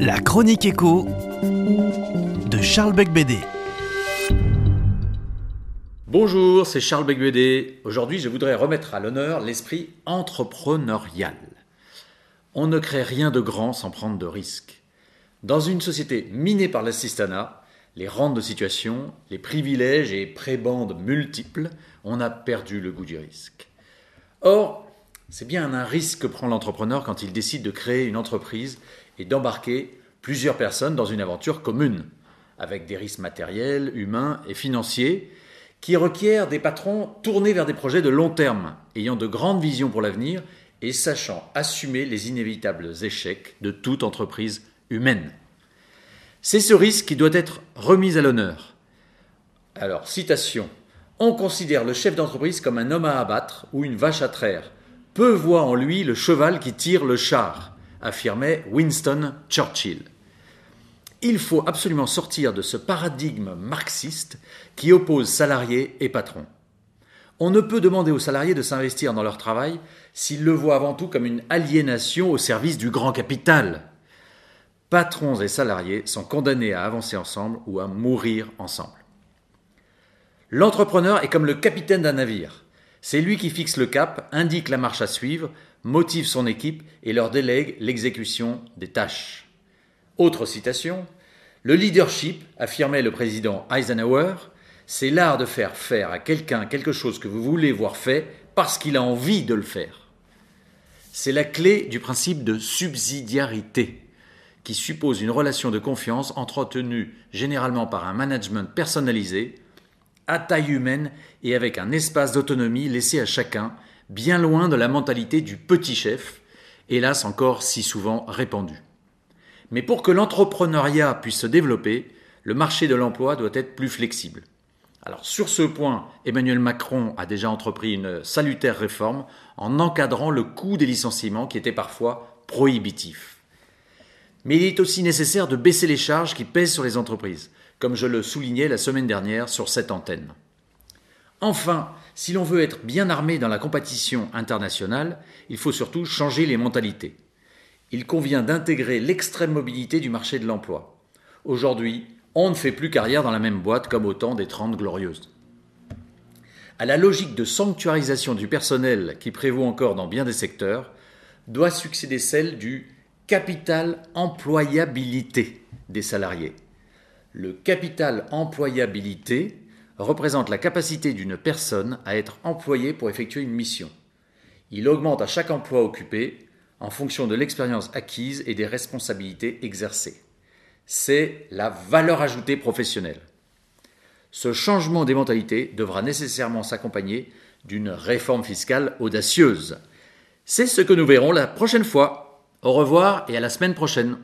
La chronique écho de Charles Becbédé. Bonjour, c'est Charles Becbédé. Aujourd'hui, je voudrais remettre à l'honneur l'esprit entrepreneurial. On ne crée rien de grand sans prendre de risques. Dans une société minée par l'assistanat, les rentes de situation, les privilèges et prébendes multiples, on a perdu le goût du risque. Or, c'est bien un risque que prend l'entrepreneur quand il décide de créer une entreprise et d'embarquer plusieurs personnes dans une aventure commune, avec des risques matériels, humains et financiers, qui requièrent des patrons tournés vers des projets de long terme, ayant de grandes visions pour l'avenir et sachant assumer les inévitables échecs de toute entreprise humaine. C'est ce risque qui doit être remis à l'honneur. Alors, citation. On considère le chef d'entreprise comme un homme à abattre ou une vache à traire. Peu voit en lui le cheval qui tire le char, affirmait Winston Churchill. Il faut absolument sortir de ce paradigme marxiste qui oppose salariés et patrons. On ne peut demander aux salariés de s'investir dans leur travail s'ils le voient avant tout comme une aliénation au service du grand capital. Patrons et salariés sont condamnés à avancer ensemble ou à mourir ensemble. L'entrepreneur est comme le capitaine d'un navire. C'est lui qui fixe le cap, indique la marche à suivre, motive son équipe et leur délègue l'exécution des tâches. Autre citation, Le leadership, affirmait le président Eisenhower, c'est l'art de faire faire à quelqu'un quelque chose que vous voulez voir fait parce qu'il a envie de le faire. C'est la clé du principe de subsidiarité qui suppose une relation de confiance entretenue généralement par un management personnalisé, à taille humaine et avec un espace d'autonomie laissé à chacun, bien loin de la mentalité du petit chef, hélas encore si souvent répandue. Mais pour que l'entrepreneuriat puisse se développer, le marché de l'emploi doit être plus flexible. Alors sur ce point, Emmanuel Macron a déjà entrepris une salutaire réforme en encadrant le coût des licenciements qui était parfois prohibitif. Mais il est aussi nécessaire de baisser les charges qui pèsent sur les entreprises, comme je le soulignais la semaine dernière sur cette antenne. Enfin, si l'on veut être bien armé dans la compétition internationale, il faut surtout changer les mentalités. Il convient d'intégrer l'extrême mobilité du marché de l'emploi. Aujourd'hui, on ne fait plus carrière dans la même boîte comme au temps des Trente Glorieuses. À la logique de sanctuarisation du personnel qui prévaut encore dans bien des secteurs, doit succéder celle du capital employabilité des salariés. Le capital employabilité représente la capacité d'une personne à être employée pour effectuer une mission. Il augmente à chaque emploi occupé en fonction de l'expérience acquise et des responsabilités exercées. C'est la valeur ajoutée professionnelle. Ce changement des mentalités devra nécessairement s'accompagner d'une réforme fiscale audacieuse. C'est ce que nous verrons la prochaine fois. Au revoir et à la semaine prochaine.